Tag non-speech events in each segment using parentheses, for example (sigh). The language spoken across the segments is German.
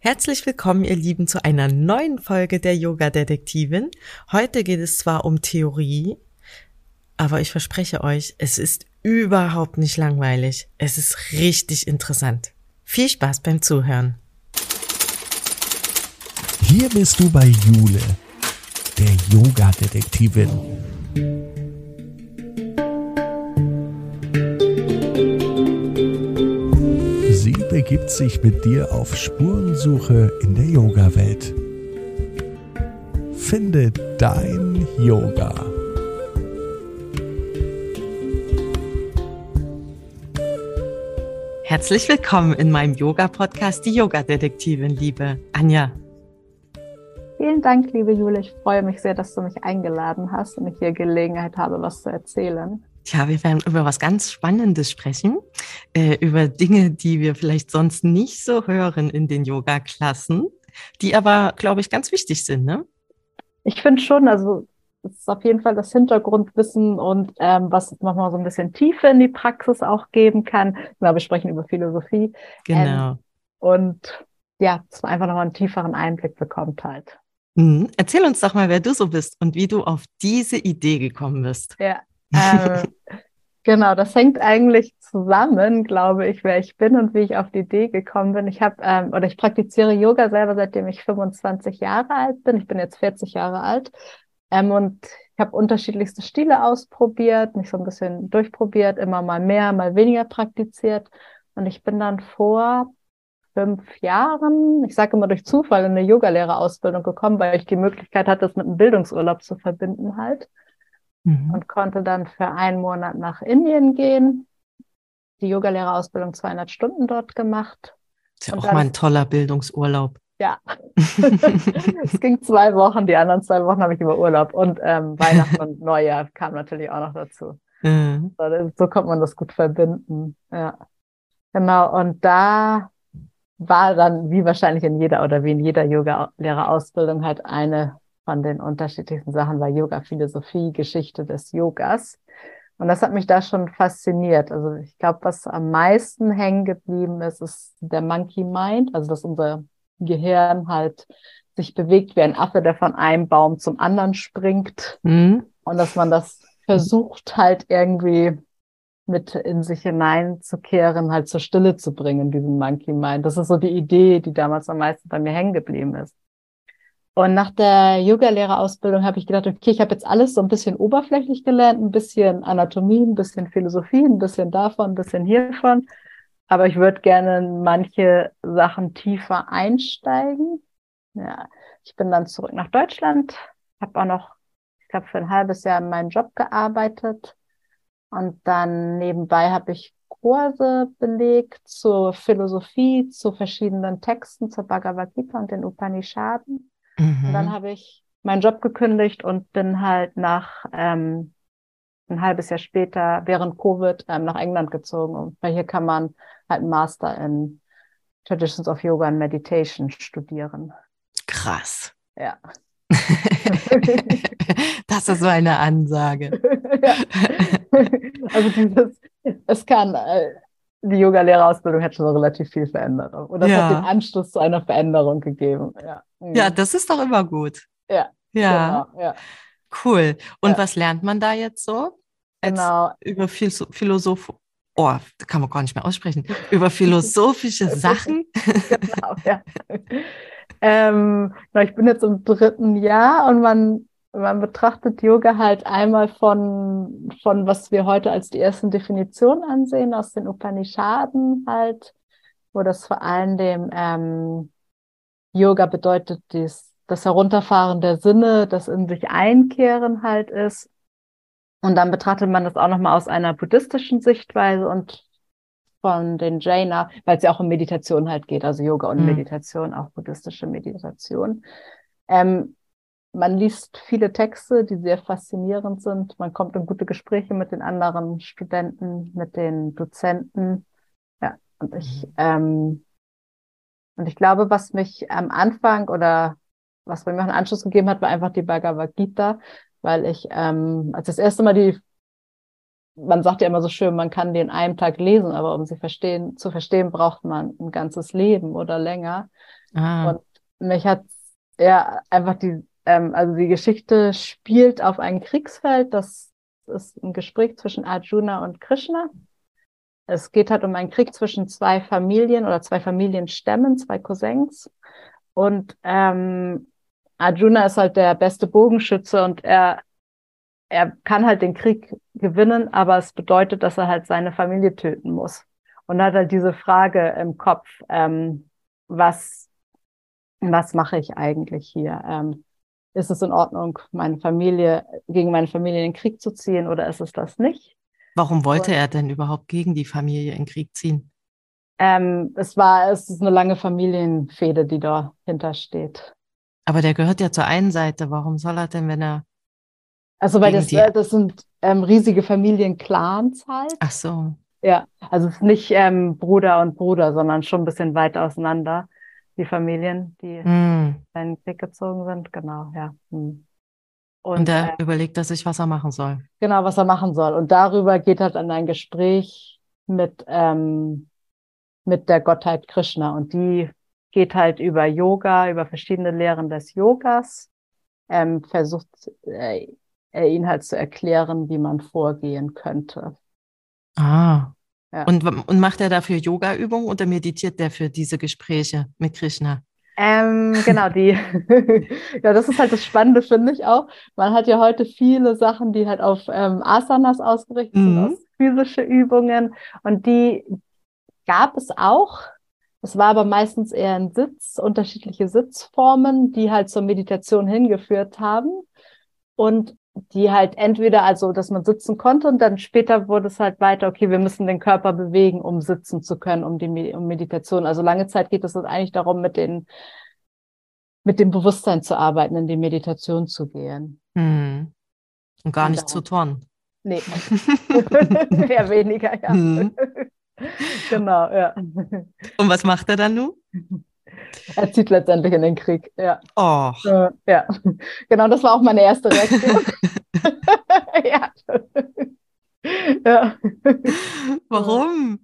Herzlich willkommen, ihr Lieben, zu einer neuen Folge der Yoga-Detektivin. Heute geht es zwar um Theorie, aber ich verspreche euch, es ist überhaupt nicht langweilig. Es ist richtig interessant. Viel Spaß beim Zuhören. Hier bist du bei Jule, der Yoga-Detektivin. Begibt sich mit dir auf Spurensuche in der Yoga-Welt. Finde dein Yoga. Herzlich willkommen in meinem Yoga-Podcast, die Yoga-Detektivin, liebe Anja. Vielen Dank, liebe Jule. Ich freue mich sehr, dass du mich eingeladen hast und ich hier Gelegenheit habe, was zu erzählen. Ja, wir werden über was ganz Spannendes sprechen, äh, über Dinge, die wir vielleicht sonst nicht so hören in den Yoga-Klassen, die aber, glaube ich, ganz wichtig sind, ne? Ich finde schon, also es ist auf jeden Fall das Hintergrundwissen und ähm, was nochmal so ein bisschen Tiefe in die Praxis auch geben kann. Genau, wir sprechen über Philosophie. Genau. Ähm, und ja, dass man einfach nochmal einen tieferen Einblick bekommt halt. Mhm. Erzähl uns doch mal, wer du so bist und wie du auf diese Idee gekommen bist. Ja, ähm, (laughs) genau, das hängt eigentlich zusammen, glaube ich, wer ich bin und wie ich auf die Idee gekommen bin. Ich habe ähm, oder ich praktiziere Yoga selber, seitdem ich 25 Jahre alt bin. Ich bin jetzt 40 Jahre alt ähm, und ich habe unterschiedlichste Stile ausprobiert, mich so ein bisschen durchprobiert, immer mal mehr, mal weniger praktiziert. Und ich bin dann vor fünf Jahren, ich sage immer durch Zufall, in eine Yogalehrerausbildung gekommen, weil ich die Möglichkeit hatte, das mit einem Bildungsurlaub zu verbinden halt. Mhm. Und konnte dann für einen Monat nach Indien gehen. Die Yogalehrerausbildung 200 Stunden dort gemacht. Ist ja auch dann, mal ein toller Bildungsurlaub. Ja, (laughs) es ging zwei Wochen, die anderen zwei Wochen habe ich über Urlaub und ähm, Weihnachten und Neujahr kam natürlich auch noch dazu. Mhm. So, so konnte man das gut verbinden. Ja, genau. Und da war dann, wie wahrscheinlich in jeder oder wie in jeder Yoga-Lehrerausbildung, halt eine von den unterschiedlichsten Sachen war Yoga, Philosophie, Geschichte des Yogas. Und das hat mich da schon fasziniert. Also ich glaube, was am meisten hängen geblieben ist, ist der Monkey Mind, also dass unser Gehirn halt sich bewegt wie ein Affe, der von einem Baum zum anderen springt. Mhm. Und dass man das versucht halt irgendwie mit in sich hineinzukehren, halt zur Stille zu bringen, diesen Monkey Mind. Das ist so die Idee, die damals am meisten bei mir hängen geblieben ist. Und nach der Yoga-Lehrerausbildung habe ich gedacht, okay, ich habe jetzt alles so ein bisschen oberflächlich gelernt, ein bisschen Anatomie, ein bisschen Philosophie, ein bisschen davon, ein bisschen hiervon. Aber ich würde gerne in manche Sachen tiefer einsteigen. Ja, ich bin dann zurück nach Deutschland, habe auch noch, ich glaube, für ein halbes Jahr in meinem Job gearbeitet. Und dann nebenbei habe ich Kurse belegt zur Philosophie, zu verschiedenen Texten, zur Bhagavad Gita und den Upanishaden. Mhm. Und dann mhm. habe ich meinen Job gekündigt und bin halt nach ähm, ein halbes Jahr später während Covid ähm, nach England gezogen. Und weil hier kann man halt einen Master in Traditions of Yoga and Meditation studieren. Krass. Ja. (laughs) das ist so eine Ansage. (laughs) ja. Also dieses, es kann, äh, die Yoga-Lehrerausbildung hat schon relativ viel verändert. Und das ja. hat den Anschluss zu einer Veränderung gegeben. Ja, mhm. ja das ist doch immer gut. Ja. Ja. Genau, ja. Cool. Und was lernt man da jetzt so? Genau. Über Philosoph oh, kann man gar nicht mehr aussprechen, über philosophische (laughs) Sachen. genau, ja. (laughs) ähm, ich bin jetzt im dritten Jahr und man, man betrachtet Yoga halt einmal von, von, was wir heute als die ersten Definitionen ansehen, aus den Upanishaden halt, wo das vor allem dem ähm, Yoga bedeutet, dies, das Herunterfahren der Sinne, das in sich einkehren halt ist. Und dann betrachtet man das auch nochmal aus einer buddhistischen Sichtweise und von den Jaina, weil es ja auch um Meditation halt geht, also Yoga und mhm. Meditation, auch buddhistische Meditation. Ähm, man liest viele Texte, die sehr faszinierend sind. Man kommt in gute Gespräche mit den anderen Studenten, mit den Dozenten. Ja, und ich, mhm. ähm, und ich glaube, was mich am Anfang oder was bei mir auch einen Anschluss gegeben hat, war einfach die Bhagavad Gita, weil ich, ähm, als das erste Mal die man sagt ja immer so schön, man kann die in einem Tag lesen, aber um sie verstehen, zu verstehen, braucht man ein ganzes Leben oder länger. Ah. Und mich hat ja einfach die, ähm, also die Geschichte spielt auf ein Kriegsfeld. Das ist ein Gespräch zwischen Arjuna und Krishna. Es geht halt um einen Krieg zwischen zwei Familien oder zwei Familienstämmen, zwei Cousins. Und ähm, Arjuna ist halt der beste Bogenschütze und er er kann halt den Krieg gewinnen, aber es bedeutet, dass er halt seine Familie töten muss. Und hat halt diese Frage im Kopf, ähm, was, was mache ich eigentlich hier? Ähm, ist es in Ordnung, meine Familie, gegen meine Familie in den Krieg zu ziehen oder ist es das nicht? Warum wollte Und, er denn überhaupt gegen die Familie in den Krieg ziehen? Ähm, es war, es ist eine lange Familienfehde, die dahinter steht. Aber der gehört ja zur einen Seite. Warum soll er denn, wenn er also weil das, äh, das sind ähm, riesige Familienclans halt. Ach so. Ja, also es ist nicht ähm, Bruder und Bruder, sondern schon ein bisschen weit auseinander, die Familien, die mm. in den Krieg gezogen sind. Genau, ja. Hm. Und, und er äh, überlegt er sich, was er machen soll. Genau, was er machen soll. Und darüber geht halt dann ein Gespräch mit, ähm, mit der Gottheit Krishna. Und die geht halt über Yoga, über verschiedene Lehren des Yogas, ähm, versucht äh, ihn halt zu erklären, wie man vorgehen könnte. Ah. Ja. Und, und macht er dafür Yoga-Übungen oder meditiert der für diese Gespräche mit Krishna? Ähm, genau, die. (laughs) ja, das ist halt das Spannende, finde ich auch. Man hat ja heute viele Sachen, die halt auf ähm, Asanas ausgerichtet mhm. sind, physische Übungen. Und die gab es auch. Es war aber meistens eher ein Sitz, unterschiedliche Sitzformen, die halt zur Meditation hingeführt haben. Und die halt entweder, also dass man sitzen konnte und dann später wurde es halt weiter, okay, wir müssen den Körper bewegen, um sitzen zu können, um die um Meditation. Also lange Zeit geht es eigentlich darum, mit den mit dem Bewusstsein zu arbeiten, in die Meditation zu gehen. Hm. Und gar und nicht zu turnen. Nee, (laughs) (laughs) eher weniger, ja. Hm. genau, ja. Und was macht er dann nun? (laughs) Er zieht letztendlich in den Krieg, ja. Oh. Ja, genau, das war auch meine erste Reaktion. (laughs) (laughs) ja. ja. Warum?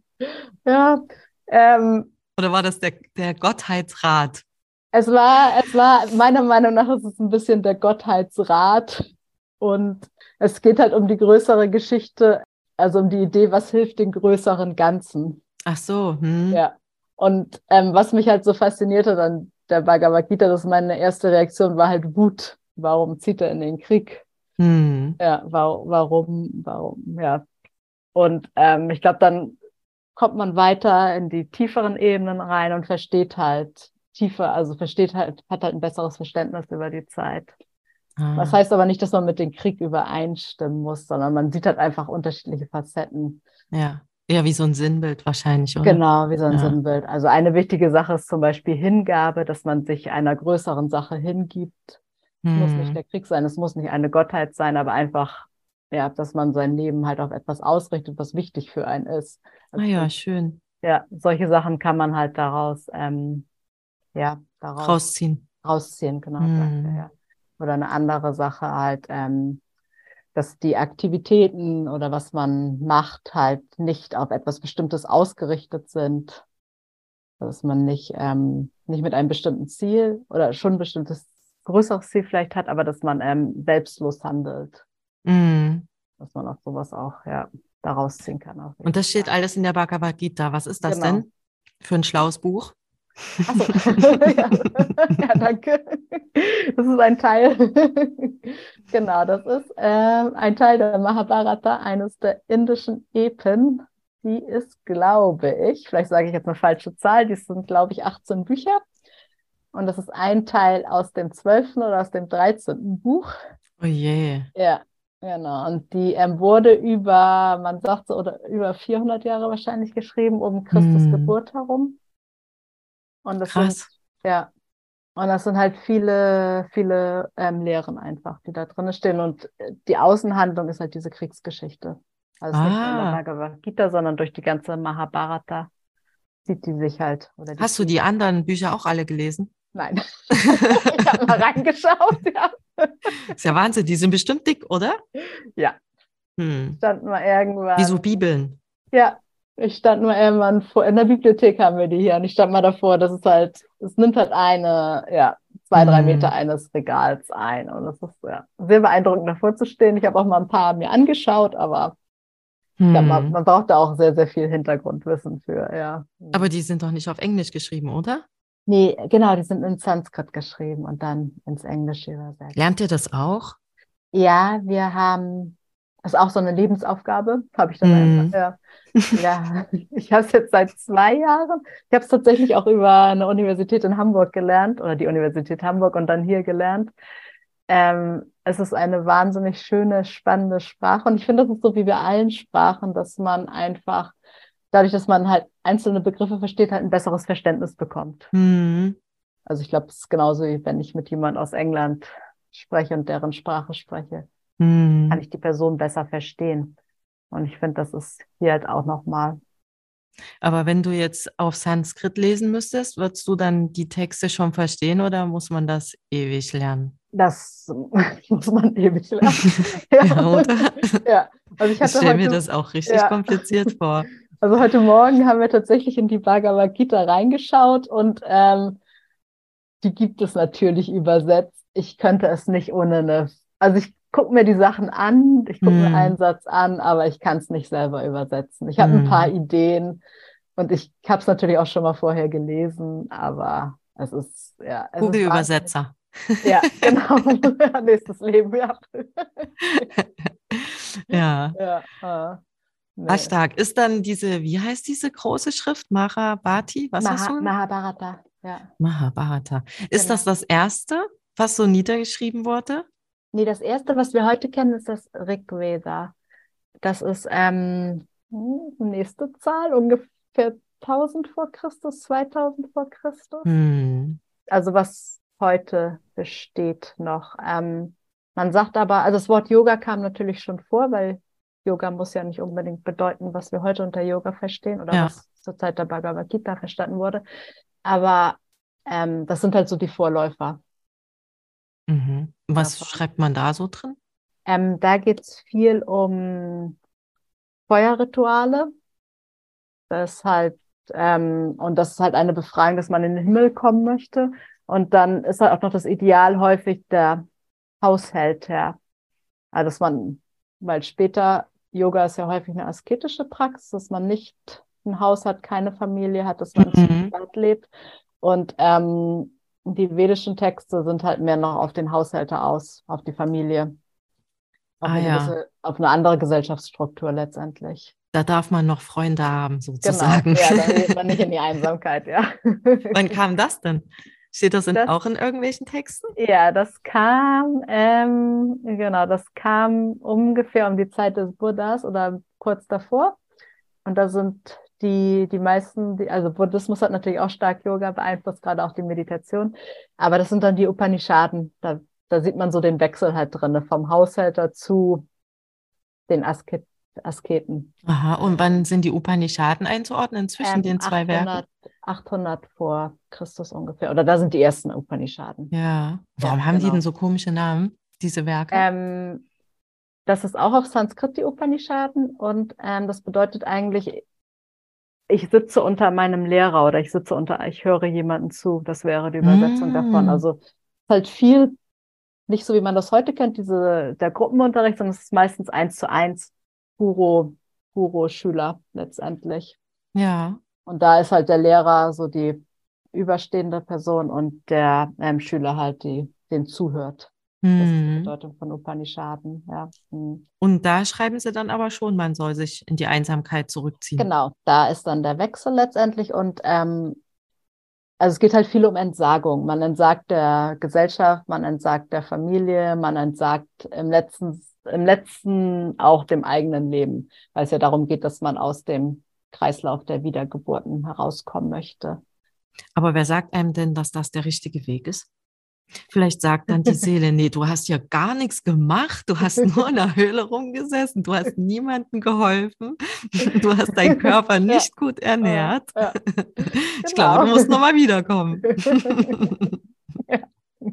Ja. Ähm, Oder war das der, der Gottheitsrat? Es war, es war, meiner Meinung nach ist es ein bisschen der Gottheitsrat. Und es geht halt um die größere Geschichte, also um die Idee, was hilft den größeren Ganzen. Ach so. Hm. Ja. Und ähm, was mich halt so faszinierte an der Bhagavad Gita, das meine erste Reaktion war halt Wut. Warum zieht er in den Krieg? Hm. Ja, warum, warum, warum, ja. Und ähm, ich glaube, dann kommt man weiter in die tieferen Ebenen rein und versteht halt tiefer, also versteht halt, hat halt ein besseres Verständnis über die Zeit. Ah. Das heißt aber nicht, dass man mit dem Krieg übereinstimmen muss, sondern man sieht halt einfach unterschiedliche Facetten. Ja. Ja, wie so ein Sinnbild wahrscheinlich, oder? Genau, wie so ein ja. Sinnbild. Also eine wichtige Sache ist zum Beispiel Hingabe, dass man sich einer größeren Sache hingibt. Es hm. muss nicht hm. der Krieg sein, es muss nicht eine Gottheit sein, aber einfach, ja, dass man sein Leben halt auf etwas ausrichtet, was wichtig für einen ist. Also, ah ja, schön. Ja, solche Sachen kann man halt daraus, ähm, ja, daraus rausziehen. Rausziehen, genau. Hm. Oder eine andere Sache halt, ähm, dass die Aktivitäten oder was man macht halt nicht auf etwas Bestimmtes ausgerichtet sind, dass man nicht, ähm, nicht mit einem bestimmten Ziel oder schon ein bestimmtes größeres Ziel vielleicht hat, aber dass man ähm, selbstlos handelt. Mm. Dass man auf sowas auch ja, daraus ziehen kann. Und das steht alles in der Bhagavad Gita. Was ist das genau. denn für ein schlaues Buch? Achso. (laughs) ja. ja, danke. Das ist ein Teil. (laughs) genau, das ist äh, ein Teil der Mahabharata, eines der indischen Epen. Die ist, glaube ich, vielleicht sage ich jetzt eine falsche Zahl, die sind, glaube ich, 18 Bücher. Und das ist ein Teil aus dem 12. oder aus dem 13. Buch. Oh je. Ja, genau. Und die ähm, wurde über, man sagt so, oder über 400 Jahre wahrscheinlich geschrieben, um Christus hm. Geburt herum. Und das Krass. Sind, ja. Und das sind halt viele, viele ähm, Lehren einfach, die da drin stehen. Und äh, die Außenhandlung ist halt diese Kriegsgeschichte. Also ah. nicht nur in der ah. Bhagavad Gita, sondern durch die ganze Mahabharata sieht die sich halt. Die Hast du die anderen Bücher auch alle gelesen? Nein. (laughs) (laughs) ich habe mal reingeschaut, ja. Ist ja Wahnsinn, die sind bestimmt dick, oder? Ja. Hm. Stand mal irgendwann. Wie so Bibeln. Ja, ich stand mal irgendwann vor, in der Bibliothek haben wir die hier und ich stand mal davor, das ist halt, es nimmt halt eine, ja, zwei, drei Hm. Meter eines Regals ein. Und das ist ja, sehr beeindruckend davor zu stehen. Ich habe auch mal ein paar mir angeschaut, aber ja, man, Hm. man braucht da auch sehr, sehr viel Hintergrundwissen für, ja. Aber die sind doch nicht auf Englisch geschrieben, oder? Nee, genau, die sind in Sanskrit geschrieben und dann ins Englische übersetzt. Lernt ihr das auch? Ja, wir haben, das ist auch so eine Lebensaufgabe, habe ich dann Mhm. einfach, ja. Ja, (laughs) ich habe es jetzt seit zwei Jahren. Ich habe es tatsächlich auch über eine Universität in Hamburg gelernt oder die Universität Hamburg und dann hier gelernt. Ähm, es ist eine wahnsinnig schöne, spannende Sprache und ich finde, das ist so wie bei allen Sprachen, dass man einfach dadurch, dass man halt einzelne Begriffe versteht, halt ein besseres Verständnis bekommt. Hm. Also ich glaube, es ist genauso wie wenn ich mit jemand aus England spreche und deren Sprache spreche, Hm. kann ich die Person besser verstehen. Und ich finde, das ist hier halt auch nochmal. Aber wenn du jetzt auf Sanskrit lesen müsstest, würdest du dann die Texte schon verstehen oder muss man das ewig lernen? Das (laughs) muss man ewig lernen. (laughs) Ja, oder? Ja, also ich Ich stelle mir das auch richtig Ja. kompliziert vor. (laughs) also heute Morgen haben wir tatsächlich in die Bhagavad Gita reingeschaut und ähm, die gibt es natürlich übersetzt. Ich könnte es nicht ohne eine, also ich gucke mir die Sachen an, ich gucke Hm. mir einen Satz an, aber ich kann es nicht selber übersetzen. Ich habe ein Hm. paar Ideen und ich habe es natürlich auch schon mal vorher gelesen, aber es ist, ja, Google-Übersetzer. Ja, (laughs) genau. (laughs) Nächstes Leben, ja. (laughs) Ja. Ja, ah, nee. Ah, stark. Ist dann diese, wie heißt diese große Schrift? Mahabharati? Was hast Maha, du? Mahabharata, ja. Mahabharata. Ist Genau. das das erste, was so niedergeschrieben wurde? Nee, das erste, was wir heute kennen, ist das Rig Veda. Das ist ähm, hm, nächste Zahl, ungefähr 1000 vor Christus, 2000 vor Christus. Hm. Also was heute besteht noch. Ähm, man sagt aber, also das Wort Yoga kam natürlich schon vor, weil Yoga muss ja nicht unbedingt bedeuten, was wir heute unter Yoga verstehen oder Ja. was zur Zeit der Bhagavad Gita verstanden wurde. Aber ähm, das sind halt so die Vorläufer. Mhm. Was Davon. schreibt man da so drin? Ähm, da geht es viel um Feuerrituale. Das ist halt, ähm, und das ist halt eine Befreiung, dass man in den Himmel kommen möchte. Und dann ist halt auch noch das Ideal häufig der Haushälter. Also dass man, weil später Yoga ist ja häufig eine asketische Praxis, dass man nicht ein Haus hat, keine Familie hat, dass man zu Mhm. zweit lebt. Und ähm, die vedischen Texte sind halt mehr noch auf den Haushälter aus, auf die Familie, auf Ah, eine ja. gewisse, auf eine andere Gesellschaftsstruktur letztendlich. Da darf man noch Freunde haben, Genau, sozusagen. ja, dann geht man nicht in die (laughs) Einsamkeit, ja. Wann kam das denn? Steht das, in, Das- auch in irgendwelchen Texten? Ja, das kam, ähm, genau, das kam ungefähr um die Zeit des Buddhas oder kurz davor. Und da sind die, die meisten, die, also Buddhismus hat natürlich auch stark Yoga beeinflusst, gerade auch die Meditation. Aber das sind dann die Upanishaden. Da, da sieht man so den Wechsel halt drin, vom Haushälter zu den Asket, Asketen. Aha, und wann sind die Upanishaden einzuordnen zwischen Ähm, den zwei Werken? 800, 800 vor Christus ungefähr. Oder da sind die ersten Upanishaden. Ja. Warum Ja, haben die genau. denn so komische Namen, diese Werke? Ähm, das ist auch auf Sanskrit die Upanishaden und ähm, das bedeutet eigentlich, ich sitze unter meinem Lehrer oder ich sitze unter, ich höre jemanden zu. Das wäre die Übersetzung Mm. davon. Also halt viel, nicht so wie man das heute kennt, diese, der Gruppenunterricht, sondern es ist meistens eins zu eins Guru, Guru-Schüler letztendlich. ja. Und da ist halt der Lehrer so die überstehende Person und der ähm, Schüler halt die, den zuhört. Das ist die Hm. Bedeutung von Upanishaden, ja. Hm. Und da schreiben sie dann aber schon, man soll sich in die Einsamkeit zurückziehen. Genau, da ist dann der Wechsel letztendlich und ähm, also es geht halt viel um Entsagung. Man entsagt der Gesellschaft, man entsagt der Familie, man entsagt im letzten, im letzten auch dem eigenen Leben, weil es ja darum geht, dass man aus dem Kreislauf der Wiedergeburten herauskommen möchte. Aber wer sagt einem denn, dass das der richtige Weg ist? Vielleicht sagt dann die (laughs) Seele, nee, du hast ja gar nichts gemacht, du hast nur in der Höhle rumgesessen, du hast niemandem geholfen, (laughs) du hast deinen Körper nicht gut ernährt. Ja, (laughs) Ich glaube, du genau. musst nochmal wiederkommen. ja.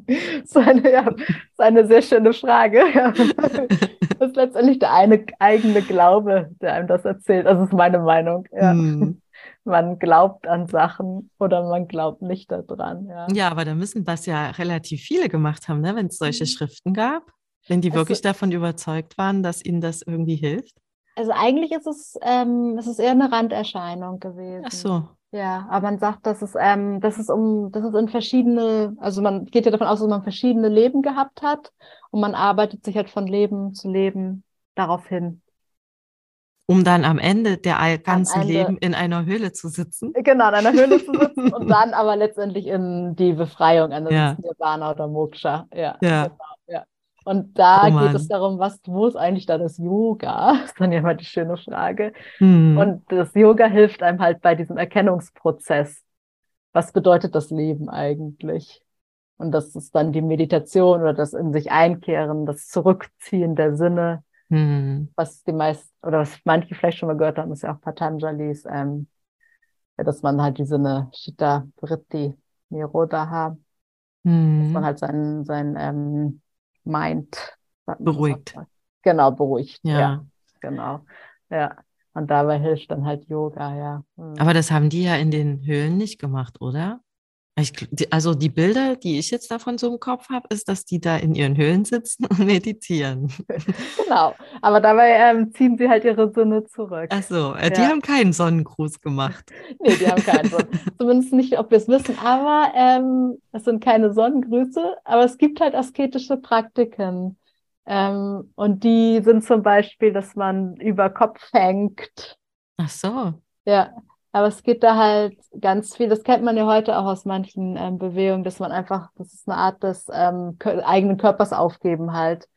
Das ist eine, ja, das ist eine sehr schöne Frage. Ja. Das ist letztendlich der eine eigene Glaube, der einem das erzählt. Das ist meine Meinung. Ja. Hm. Man glaubt an Sachen oder man glaubt nicht daran. Ja, ja aber da müssen das ja relativ viele gemacht haben, ne? wenn es solche mhm. Schriften gab. Wenn die also, wirklich davon überzeugt waren, dass ihnen das irgendwie hilft. Also eigentlich ist es, ähm, es ist eher eine Randerscheinung gewesen. Ach so. Ja, aber man sagt, dass es, ähm, dass es um, dass es in verschiedene, also man geht ja davon aus, dass man verschiedene Leben gehabt hat und man arbeitet sich halt von Leben zu Leben darauf hin. Um dann am Ende der ganzen Ende, Leben in einer Höhle zu sitzen. Genau, in einer Höhle zu sitzen und (laughs) dann aber letztendlich in die Befreiung, an ja. Nirvana oder Moksha. Ja, ja. Genau. Und da oh geht es darum, was, wo ist eigentlich da das Yoga? (laughs) Das ist dann ja mal die schöne Frage. Hm. Und das Yoga hilft einem halt bei diesem Erkennungsprozess. Was bedeutet das Leben eigentlich? Und das ist dann die Meditation oder das in sich einkehren, das Zurückziehen der Sinne, hm. was die meisten, oder was manche vielleicht schon mal gehört haben, ist ja auch Patanjalis, ähm, ja, dass man halt die Sinne Chitta, Vritti, Nirodha, hm. dass man halt sein, sein ähm, Mind beruhigt. Genau, beruhigt. Ja. ja. Genau. Ja. Und dabei hilft dann halt Yoga, ja. Mhm. Aber das haben die ja in den Höhlen nicht gemacht, oder? Ich, also die Bilder, die ich jetzt davon so im Kopf habe, ist, dass die da in ihren Höhlen sitzen (laughs) und meditieren. (laughs) Genau, aber dabei ähm, ziehen sie halt ihre Sinne zurück. Ach so, äh, die haben keinen Sonnengruß gemacht. (laughs) nee, die haben keinen Sonnengruß. Zumindest nicht, ob wir es wissen, aber ähm, es sind keine Sonnengrüße, aber es gibt halt asketische Praktiken. Ähm, und die sind zum Beispiel, dass man über Kopf hängt. Ach so. Ja, aber es geht da halt ganz viel, das kennt man ja heute auch aus manchen ähm, Bewegungen, dass man einfach, das ist eine Art des ähm, eigenen Körpers aufgeben halt.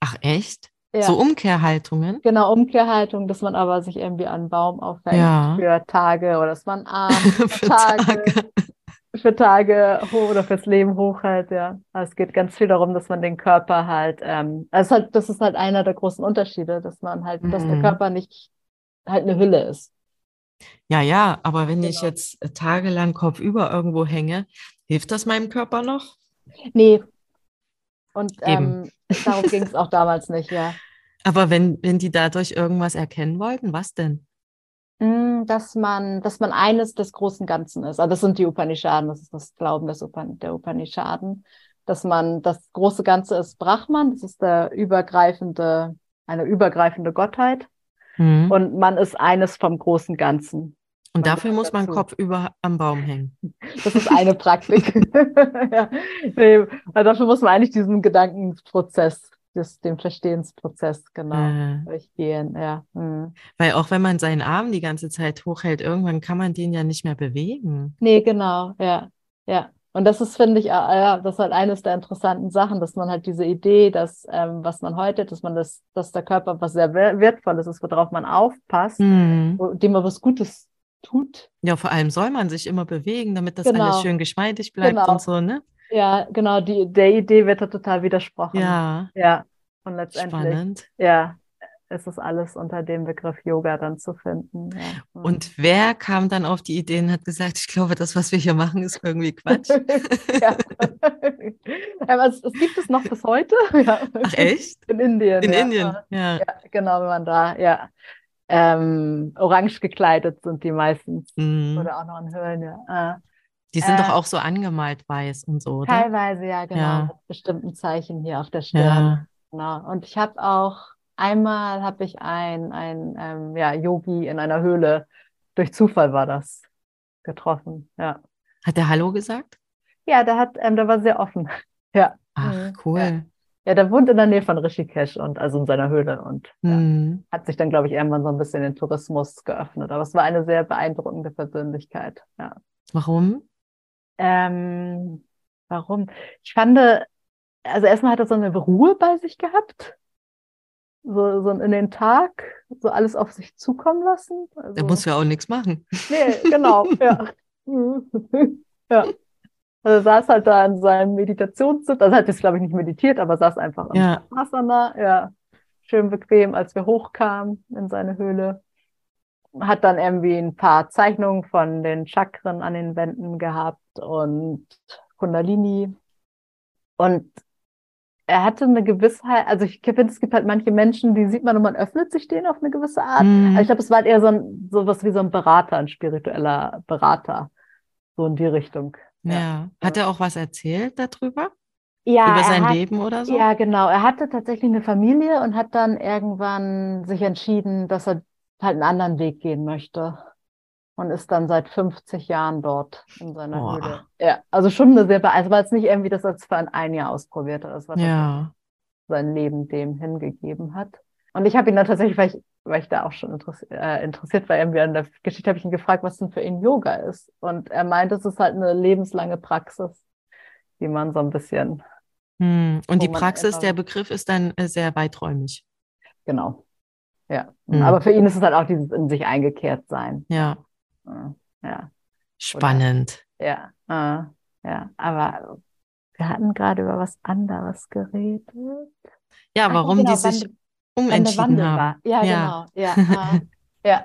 Ach echt? Ja. So Umkehrhaltungen? Genau, Umkehrhaltung, dass man aber sich irgendwie an einen Baum aufhängt ja. für Tage oder dass man Arm (laughs) für Tage, Tage. (laughs) für Tage hoch oder fürs Leben hochhält, ja. Also es geht ganz viel darum, dass man den Körper halt, ähm, also halt, das ist halt einer der großen Unterschiede, dass man halt, mhm. dass der mhm. Körper nicht halt eine Hülle ist. Ja, ja, aber wenn genau. ich jetzt äh, tagelang kopfüber irgendwo hänge, hilft das meinem Körper noch? Nee. Und ähm, darum ging es auch damals nicht, ja. Aber wenn, wenn die dadurch irgendwas erkennen wollten, was denn? Hm, dass man, dass man eines des großen Ganzen ist. Also das sind die Upanishaden, das ist das Glauben des Upan der Upanishaden. Dass man das große Ganze ist Brahman, das ist der übergreifende, eine übergreifende Gottheit. Mhm. Und man ist eines vom großen Ganzen. Und dafür muss man Kopf über am Baum hängen. Das ist eine (laughs) Praktik. (laughs) ja. nee, dafür muss man eigentlich diesen Gedankenprozess, das, den Verstehensprozess genau äh. durchgehen. Ja. Mhm. Weil auch wenn man seinen Arm die ganze Zeit hochhält, irgendwann kann man den ja nicht mehr bewegen. Nee, genau, ja. Ja. Und das ist, finde ich, ja, das ist halt eines der interessanten Sachen, dass man halt diese Idee, dass ähm, was man heute, dass man das, dass der Körper was sehr wertvolles ist, worauf man aufpasst, mhm. dem man was Gutes tut. Ja, vor allem soll man sich immer bewegen, damit das genau. alles schön geschmeidig bleibt genau. und so, ne? Ja, genau, die, der Idee wird da total widersprochen. Ja. Ja. Und letztendlich. Spannend. Ja, ist es alles unter dem Begriff Yoga dann zu finden. Ja. Hm. Und wer kam dann auf die Idee und hat gesagt, ich glaube, das, was wir hier machen, ist irgendwie Quatsch? (laughs) ja. Aber es, es, gibt es noch bis heute. (laughs) Ja. Ach echt? In Indien. In ja. Indien, ja. Genau, wenn man da, ja. Ähm, orange gekleidet sind die meistens. Mhm. Oder auch noch in Höhlen, ja. Die sind äh, doch auch so angemalt weiß und so, oder? Teilweise, ja, genau. Mit bestimmten Zeichen hier auf der Stirn. Ja. Genau. Und ich habe auch Einmal habe ich ein, ein ähm, ja, Yogi in einer Höhle, durch Zufall war das, getroffen. Ja. Hat der Hallo gesagt? Ja, der hat, ähm, der war sehr offen. (laughs) Ja. Ach, mhm. cool. Ja. ja. der wohnt in der Nähe von Rishikesh und also in seiner Höhle und mhm. ja, hat sich dann, glaube ich, irgendwann so ein bisschen den Tourismus geöffnet. Aber es war eine sehr beeindruckende Persönlichkeit. Ja. Warum? Ähm, warum? Ich fand, also erstmal hat er so eine Ruhe bei sich gehabt so, so in den Tag, so alles auf sich zukommen lassen. Also, da muss ja auch nichts machen. Nee, genau, ja. (laughs) ja. Also saß halt da in seinem Meditationssitz, also hat jetzt glaube ich nicht meditiert, aber saß einfach im ja. Asana, ja, schön bequem, als wir hochkamen in seine Höhle. Hat dann irgendwie ein paar Zeichnungen von den Chakren an den Wänden gehabt und Kundalini. Und er hatte eine Gewissheit, also ich finde, es gibt halt manche Menschen, die sieht man und man öffnet sich denen auf eine gewisse Art. Mhm. Also ich glaube, es war halt eher so ein, sowas wie so ein Berater, ein spiritueller Berater. So in die Richtung. Ja. ja. Hat er auch was erzählt darüber? Ja. Über sein hat, Leben oder so? Ja, genau. Er hatte tatsächlich eine Familie und hat dann irgendwann sich entschieden, dass er halt einen anderen Weg gehen möchte und ist dann seit 50 Jahren dort in seiner Boah. Höhle. Ja, also schon eine sehr, also war jetzt nicht irgendwie, dass er es für ein Jahr ausprobiert hat, das war ja. sein Leben dem hingegeben hat. Und ich habe ihn dann tatsächlich, weil ich, weil ich da auch schon interessiert, äh, interessiert war, irgendwie an der Geschichte, habe ich ihn gefragt, was denn für ihn Yoga ist. Und er meint, es ist halt eine lebenslange Praxis, die man so ein bisschen. Hm. Und die Praxis, der Begriff ist dann äh, sehr weiträumig. Genau. Ja. Hm. Aber für ihn ist es halt auch dieses in sich eingekehrt sein. Ja. Ja. Spannend. Oder, ja, äh, ja, aber wir hatten gerade über was anderes geredet. Ja, warum genau, die sich umentschieden haben. War. Ja, ja, genau. Ja, äh, ja.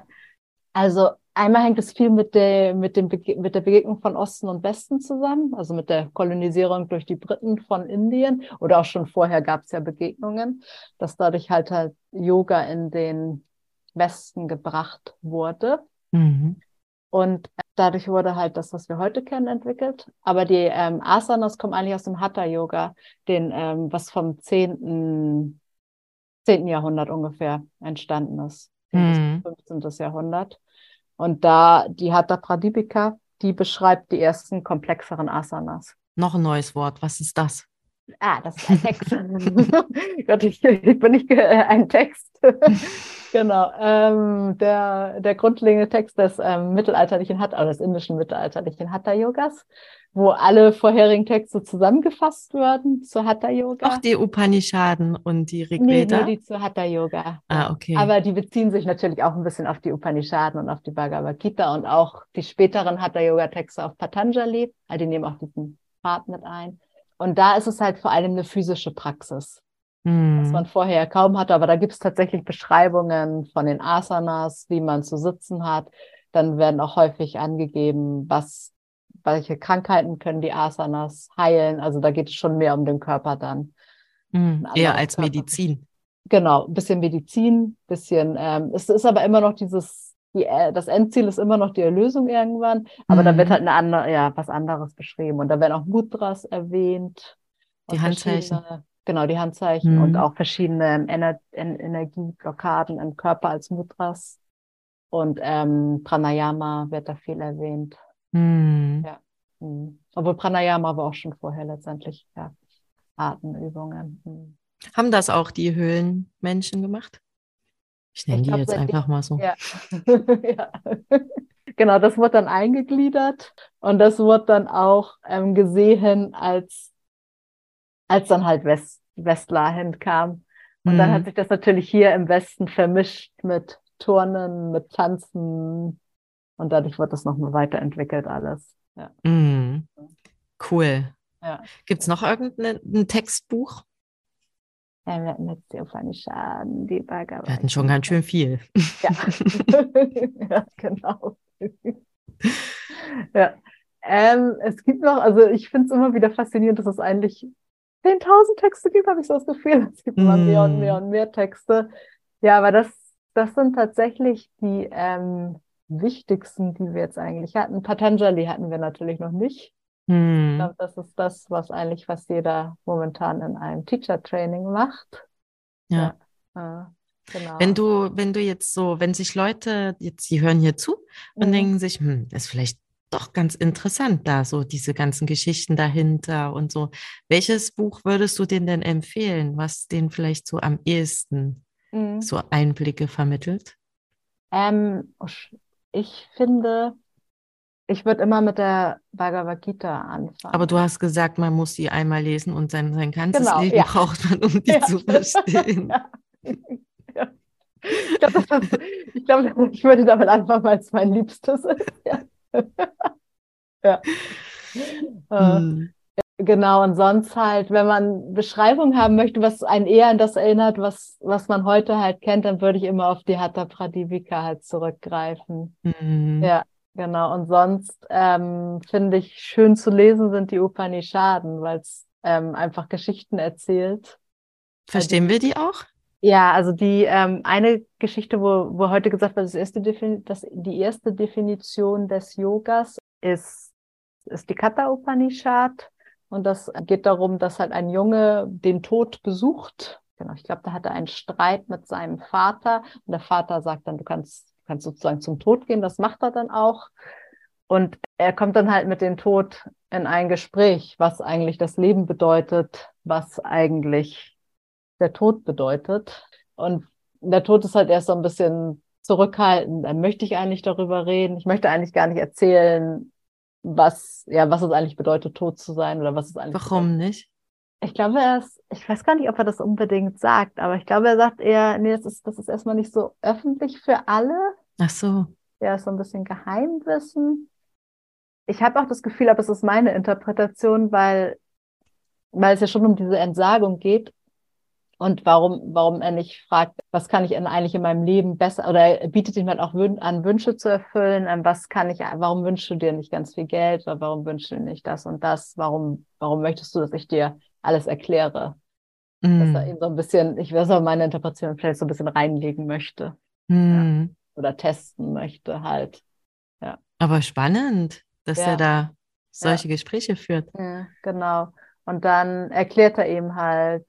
Also einmal hängt es viel mit der, mit, dem mit der Begegnung von Osten und Westen zusammen, also mit der Kolonisierung durch die Briten von Indien oder auch schon vorher gab es ja Begegnungen, dass dadurch halt halt Yoga in den Westen gebracht wurde. Mhm. Und dadurch wurde halt das, was wir heute kennen, entwickelt. Aber die ähm, Asanas kommen eigentlich aus dem Hatha-Yoga, den, ähm, was vom 10. 10. Jahrhundert ungefähr entstanden ist. Mhm. 15. Jahrhundert. Und da die Hatha Pradipika, die beschreibt die ersten komplexeren Asanas. Noch ein neues Wort. Was ist das? Ah, das ist ein Text. (laughs) Gott, ich, ich bin nicht äh, ein Text. (laughs) Genau. Ähm, der, der grundlegende Text des ähm, mittelalterlichen Hatha, oder des indischen mittelalterlichen Hatha-Yogas, wo alle vorherigen Texte zusammengefasst werden zu Hatha-Yoga. Auch die Upanishaden und die Rigveda? Nee, nur die zu Hatha-Yoga. Ah, okay. Aber die beziehen sich natürlich auch ein bisschen auf die Upanishaden und auf die Bhagavad Gita und auch die späteren Hatha-Yoga-Texte auf Patanjali. Also die nehmen auch diesen Pfad mit ein. Und da ist es halt vor allem eine physische Praxis hm. was man vorher kaum hatte. Aber da gibt es tatsächlich Beschreibungen von den Asanas, wie man zu sitzen hat. Dann werden auch häufig angegeben, was, welche Krankheiten können die Asanas heilen. Also da geht es schon mehr um den Körper dann. Hm. Eher als Körper. Medizin. Genau, ein bisschen Medizin, bisschen, ähm, es ist aber immer noch dieses, die, äh, das Endziel ist immer noch die Erlösung irgendwann, aber mhm. da wird hm. halt eine andere, ja, was anderes beschrieben. Und da werden auch Mudras erwähnt. Die Handzeichen. Genau, die Handzeichen mhm. und auch verschiedene Ener Energieblockaden im Körper als Mudras. Und ähm, Pranayama wird da viel erwähnt. Mhm. Ja. Mhm. Obwohl Pranayama war auch schon vorher letztendlich, ja, Atemübungen. Mhm. Haben das auch die Höhlenmenschen gemacht? Ich nenne die jetzt einfach mal so. Ja. (laughs) ja. Genau, das wird dann eingegliedert und das wird dann auch ähm, gesehen als, als dann halt West Westler hinkam. Und mhm. dann hat sich das natürlich hier im Westen vermischt mit Turnen, mit Tanzen. Und dadurch wird das nochmal weiterentwickelt alles. Ja. Mhm. Cool. Ja. Gibt es noch irgendein Textbuch? Ja, wir hatten jetzt die Upanishaden, die Bhagavad. Wir hatten schon ganz schön viel. Ja, (laughs) (laughs) ja genau. ja. Ähm, es gibt noch, also ich finde es immer wieder faszinierend, dass es eigentlich 10.000 Texte gibt, habe ich so das Gefühl. (laughs) Es gibt immer mm. mehr und mehr und mehr Texte. Ja, aber das, das sind tatsächlich die ähm, wichtigsten, die wir jetzt eigentlich hatten. Patanjali hatten wir natürlich noch nicht. Mm. Ich glaube, das ist das, was eigentlich fast jeder momentan in einem Teacher-Training macht. Ja. ja. Genau. Wenn du, wenn du jetzt so, wenn sich Leute, jetzt, die hören hier zu und mhm. denken sich, hm, ist vielleicht doch ganz interessant da, so diese ganzen Geschichten dahinter und so. Welches Buch würdest du denen denn empfehlen, was denen vielleicht so am ehesten mhm. so Einblicke vermittelt? Ähm, ich finde, ich würde immer mit der Bhagavad Gita anfangen. Aber du hast gesagt, man muss sie einmal lesen und sein, sein ganzes genau, Leben ja. braucht man, um die ja. zu verstehen. (laughs) Ja. Ich glaube, (laughs) glaub, ich würde damit anfangen, weil es mein Liebstes ist. (laughs) Ja. Hm. Äh, genau, und sonst halt, wenn man Beschreibung haben möchte, was einen eher an das erinnert, was, was man heute halt kennt, dann würde ich immer auf die Hatha Pradipika halt zurückgreifen. Mhm. Ja, Genau, und sonst ähm, finde ich schön zu lesen sind die Upanishaden, weil es ähm, einfach Geschichten erzählt. Verstehen wir die auch? Ja, also die ähm, eine Geschichte, wo, wo heute gesagt wird, das erste das, die erste Definition des Yogas ist, ist die Katha Upanishad. Und das geht darum, dass halt ein Junge den Tod besucht. Genau, ich glaube, da hat er einen Streit mit seinem Vater und der Vater sagt dann, du kannst kannst sozusagen zum Tod gehen, das macht er dann auch. Und er kommt dann halt mit dem Tod in ein Gespräch, was eigentlich das Leben bedeutet, was eigentlich der Tod bedeutet. Und der Tod ist halt erst so ein bisschen zurückhaltend. Dann möchte ich eigentlich darüber reden. Ich möchte eigentlich gar nicht erzählen, was, ja, was es eigentlich bedeutet, tot zu sein oder was es eigentlich. Warum bedeutet. nicht? Ich glaube, er ist, ich weiß gar nicht, ob er das unbedingt sagt, aber ich glaube, er sagt eher, nee, das ist, das ist erstmal nicht so öffentlich für alle. Ach so. Ja, ist so ein bisschen Geheimwissen. Ich habe auch das Gefühl, aber es ist meine Interpretation, weil, weil es ja schon um diese Entsagung geht und warum, warum er nicht fragt, was kann ich eigentlich in meinem Leben besser oder er bietet ihm halt auch an, Wünsche zu erfüllen. Ähm, was kann ich, warum wünschst du dir nicht ganz viel Geld oder warum wünschst du dir nicht das und das? Warum, warum möchtest du, dass ich dir alles erkläre. Mm. Dass er ihn so ein bisschen, ich weiß auch meine Interpretation vielleicht so ein bisschen reinlegen möchte. Mm. Ja. Oder testen möchte halt. Ja. Aber spannend, dass ja. er da solche. Gespräche führt. Ja, genau. Und dann erklärt er ihm halt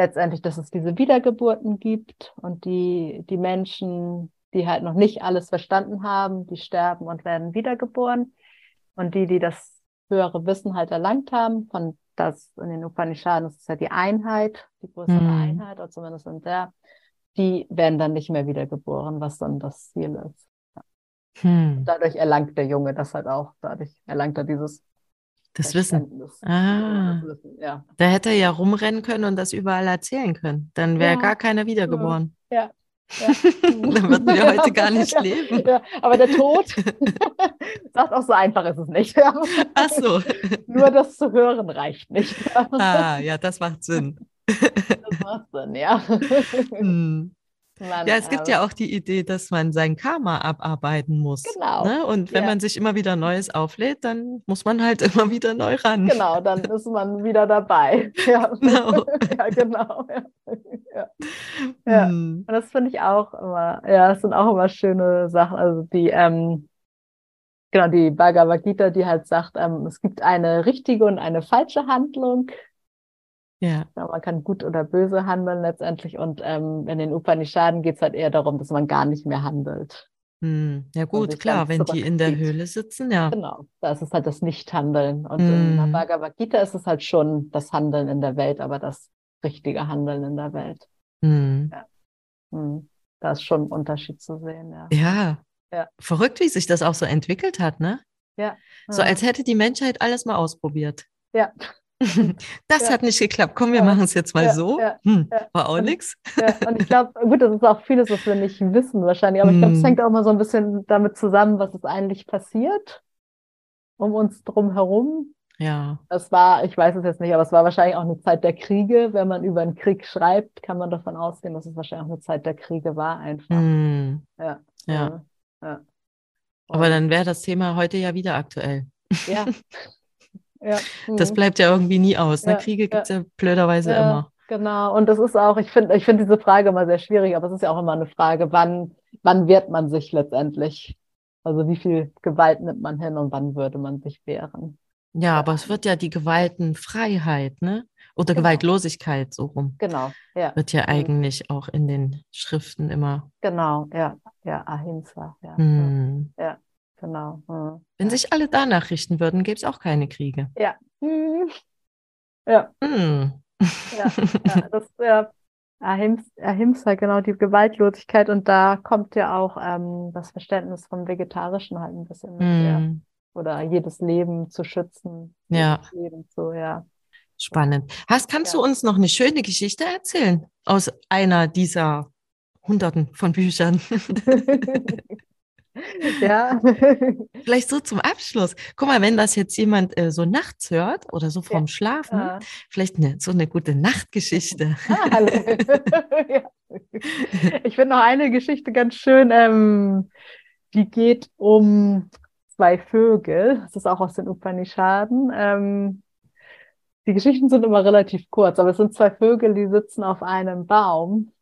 letztendlich, dass es diese Wiedergeburten gibt und die, die Menschen, die halt noch nicht alles verstanden haben, die sterben und werden wiedergeboren. Und die, die das höhere Wissen halt erlangt haben, von das in den Upanishaden ist ja die Einheit, die größere hm. Einheit, oder zumindest in der, die werden dann nicht mehr wiedergeboren, was dann das Ziel ist. Ja. Hm. Dadurch erlangt der Junge das halt auch, dadurch erlangt er dieses das Wissen. Ah. Ja. Da hätte er ja rumrennen können und das überall erzählen können. Dann wäre ja. gar keiner wiedergeboren. Ja, (laughs) ja. Dann würden wir heute gar nicht (laughs) leben. Aber der Tod (laughs) sagt auch so einfach ist es nicht. Ach so. Nur das zu hören reicht nicht. Ah, ja, das macht Sinn. Das macht Sinn, ja. Hm. Man, ja, es gibt ja auch die Idee, dass man sein Karma abarbeiten muss. Genau. Ne? Und wenn ja. man sich immer wieder Neues auflädt, dann muss man halt (laughs) immer wieder neu ran. Genau, dann ist man wieder dabei. (laughs) (laughs) Ja, genau. ja, genau. Ja. ja. Hm. Und das finde ich auch immer, ja, das sind auch immer schöne Sachen. Also die, ähm, genau, die Bhagavad Gita, die halt sagt, ähm, es gibt eine richtige und eine falsche Handlung. Ja. ja. Man kann gut oder böse handeln letztendlich. Und ähm, in den Upanishaden geht es halt eher darum, dass man gar nicht mehr handelt. Hm. Ja gut, klar, wenn die in der Höhle sitzen, ja. Genau, da ist es halt das Nichthandeln. Und hm. in der hm. Bhagavad Gita ist es halt schon das Handeln in der Welt, aber das richtige Handeln in der Welt. Hm. Ja. Hm. Da ist schon ein Unterschied zu sehen, ja. ja. Ja. Verrückt, wie sich das auch so entwickelt hat, ne? Ja. So als hätte die Menschheit alles mal ausprobiert. Ja. Das ja. hat nicht geklappt. Komm, wir ja. machen es jetzt mal ja. so. Hm, war auch nichts. Und ich glaube, gut, das ist auch vieles, was wir nicht wissen wahrscheinlich. Aber ich glaube, es hm. hängt auch mal so ein bisschen damit zusammen, was ist eigentlich passiert um uns drum herum. Ja. Es war, ich weiß es jetzt nicht, aber es war wahrscheinlich auch eine Zeit der Kriege. Wenn man über einen Krieg schreibt, kann man davon ausgehen, dass es wahrscheinlich auch eine Zeit der Kriege war, einfach. Hm. Ja. Ja. ja. Aber dann wäre das Thema heute ja wieder aktuell. Ja. (laughs) Ja. Das mhm. bleibt ja irgendwie nie aus. Ne? Ja, Kriege gibt es ja. ja. blöderweise immer. Genau, und das ist auch, ich finde ich finde diese Frage immer sehr schwierig, aber es ist ja auch immer eine Frage, wann, wann wehrt man sich letztendlich? Also wie viel Gewalt nimmt man hin und wann würde man sich wehren? Ja, aber es wird ja die Gewaltenfreiheit, ne? Oder genau. Gewaltlosigkeit so rum. Genau, ja. Wird ja mhm. eigentlich auch in den Schriften immer. Genau, ja, ja, Ahimsa, ja. Hm. Ja, Genau. Mhm. Wenn sich alle danach richten würden, gäbe es auch keine Kriege. Ja. Mhm. Ja. Mhm. ja. (laughs) ja. Das ja, Ahimsa, genau, die Gewaltlosigkeit. Und da kommt ja auch ähm, das Verständnis vom Vegetarischen halt ein bisschen mit mhm. Oder jedes Leben zu schützen. Ja. Leben zu, ja. Spannend. Hast, kannst ja. du uns noch eine schöne Geschichte erzählen aus einer dieser Hunderten von Büchern? (laughs) (laughs) (laughs) Ja. (laughs) Vielleicht so zum Abschluss. Guck mal, wenn das jetzt jemand äh, so nachts hört oder so vorm ja. Schlafen, ja. vielleicht eine, so eine gute Nachtgeschichte. (laughs) Ah, ja. Ich finde noch eine Geschichte ganz schön, ähm, die geht um zwei Vögel. Das ist auch aus den Upanishaden. Ähm, die Geschichten sind immer relativ kurz, aber es sind zwei Vögel, die sitzen auf einem Baum.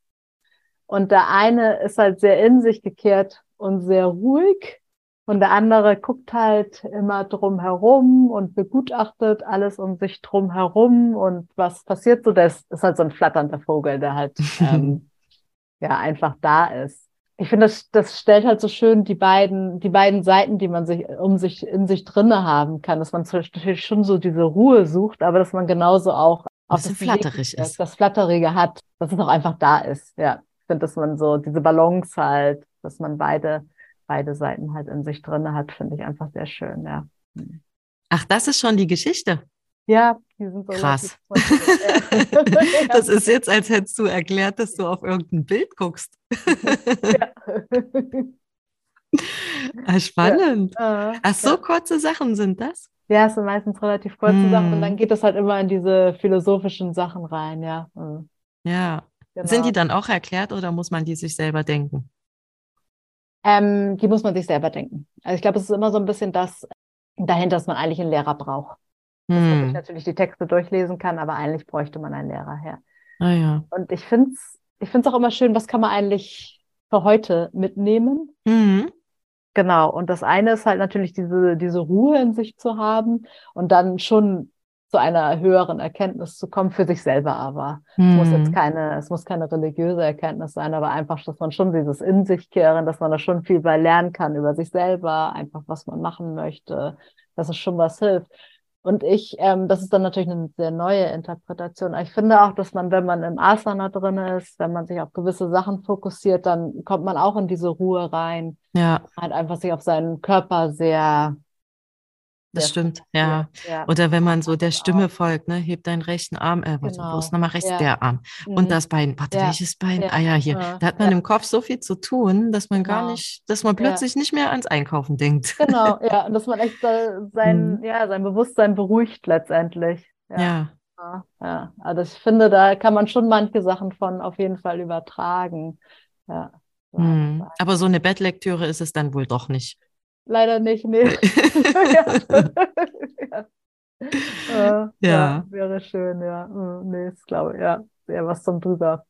Und der eine ist halt sehr in sich gekehrt und sehr ruhig. Und der andere guckt halt immer drum herum und begutachtet alles um sich drum herum und was passiert so. Das ist halt so ein flatternder Vogel, der halt (laughs) ähm, ja einfach da ist. Ich finde, das, das stellt halt so schön die beiden, die beiden Seiten, die man sich um sich in sich drinne haben kann, dass man natürlich schon so diese Ruhe sucht, aber dass man genauso auch auf das flatterig ist. das Flatterige hat, dass es auch einfach da ist. Ja, ich finde, dass man so diese Balance halt, dass man beide beide Seiten halt in sich drin hat, finde ich einfach sehr schön, ja. Ach, das ist schon die Geschichte. Ja, die sind so krass. (laughs) das ist jetzt, als hättest du erklärt, dass du auf irgendein Bild guckst. ja. (laughs) ah, spannend. Ja. Ach, so ja. kurze Sachen sind das? Ja, es sind meistens relativ kurze hm. Sachen und dann geht es halt immer in diese philosophischen Sachen rein, ja. Mhm. Ja. Genau. Sind die dann auch erklärt oder muss man die sich selber denken? Ähm, die muss man sich selber denken. Also ich glaube, es ist immer so ein bisschen das dahinter, dass man eigentlich einen Lehrer braucht. Dass man sich hm. natürlich die Texte durchlesen kann, aber eigentlich bräuchte man einen Lehrer her. Ah, ja. Und ich finde es ich find's auch immer schön, was kann man eigentlich für heute mitnehmen? Mhm. Genau. Und das eine ist halt natürlich diese, diese Ruhe in sich zu haben und dann schon zu einer höheren Erkenntnis zu kommen, für sich selber aber. Mhm. Es muss jetzt hm. keine, es muss keine religiöse Erkenntnis sein, aber einfach, dass man schon dieses In sich kehren, dass man da schon viel bei lernen kann über sich selber, einfach was man machen möchte, dass es schon was hilft. Und ich, ähm, das ist dann natürlich eine sehr neue Interpretation. Ich finde auch, dass man, wenn man im Asana drin ist, wenn man sich auf gewisse Sachen fokussiert, dann kommt man auch in diese Ruhe rein. Ja. Halt einfach sich auf seinen Körper sehr das stimmt, ja. ja. Oder wenn man so der Stimme folgt, ne, hebt deinen rechten Arm, äh, warte, genau. wo ist nochmal rechts? Ja. Der Arm. Mhm. Und das Bein. Warte, welches Bein? Ah ja, hier. Da hat man im Kopf so viel zu tun, dass man genau. gar nicht, dass man plötzlich nicht mehr ans Einkaufen denkt. Genau, (laughs) ja. Und dass man echt sein, mhm. ja, sein Bewusstsein beruhigt letztendlich. Ja. ja. Also ich finde, da kann man schon manche Sachen von auf jeden Fall übertragen. Ja. Mhm. Aber so eine Bettlektüre ist es dann wohl doch nicht. Leider nicht, nee. (laughs) ja. (laughs) ja. ja. Wäre schön, ja. Hm, nee, ist glaube ich, ja. Wäre was zum drüber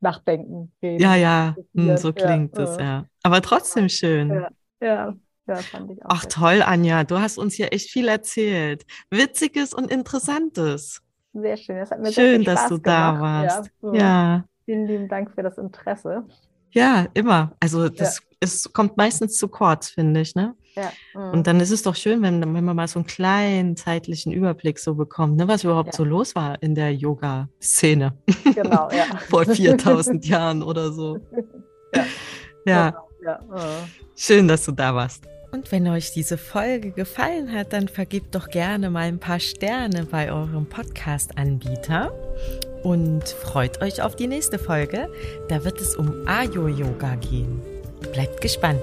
nachdenken. Reden, ja, ja, hm, so klingt es, ja. Aber trotzdem schön. Ja, ja. Ja, fand ich auch. Ach toll, Anja, du hast uns hier echt viel erzählt. Witziges und Interessantes. Sehr schön. Das hat mir schön, dass du gemacht. da warst. Ja. ja. Vielen lieben Dank für das Interesse. Ja, immer. Also das ja. es kommt meistens zu kurz, finde ich, ne? Ja. Mhm. Und dann ist es doch schön, wenn, wenn man mal so einen kleinen zeitlichen Überblick so bekommt, ne, was überhaupt ja. so los war in der Yoga-Szene. Genau, ja. (laughs) Vor 4000 Jahren oder so. (laughs) Ja. ja. Genau, ja. Mhm. Schön, dass du da warst. Und wenn euch diese Folge gefallen hat, dann vergebt doch gerne mal ein paar Sterne bei eurem Podcast-Anbieter und freut euch auf die nächste Folge. Da wird es um Ayo-Yoga gehen. Bleibt gespannt.